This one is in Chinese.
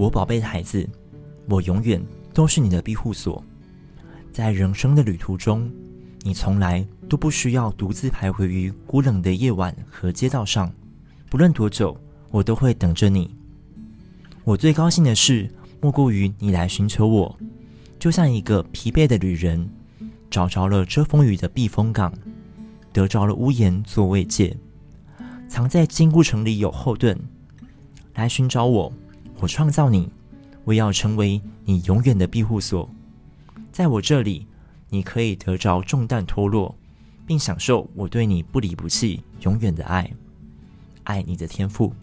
我宝贝的孩子，我永远都是你的庇护所。在人生的旅途中，你从来都不需要独自徘徊于孤冷的夜晚和街道上。不论多久，我都会等着你。我最高兴的事，莫过于你来寻求我，就像一个疲惫的旅人，找着了遮风雨的避风港，得着了屋檐做慰藉，藏在坚固城里有后盾。来寻找我，我创造你，我要成为你永远的庇护所。在我这里，你可以得着重担脱落，并享受我对你不离不弃、永远的爱。爱你的天赋。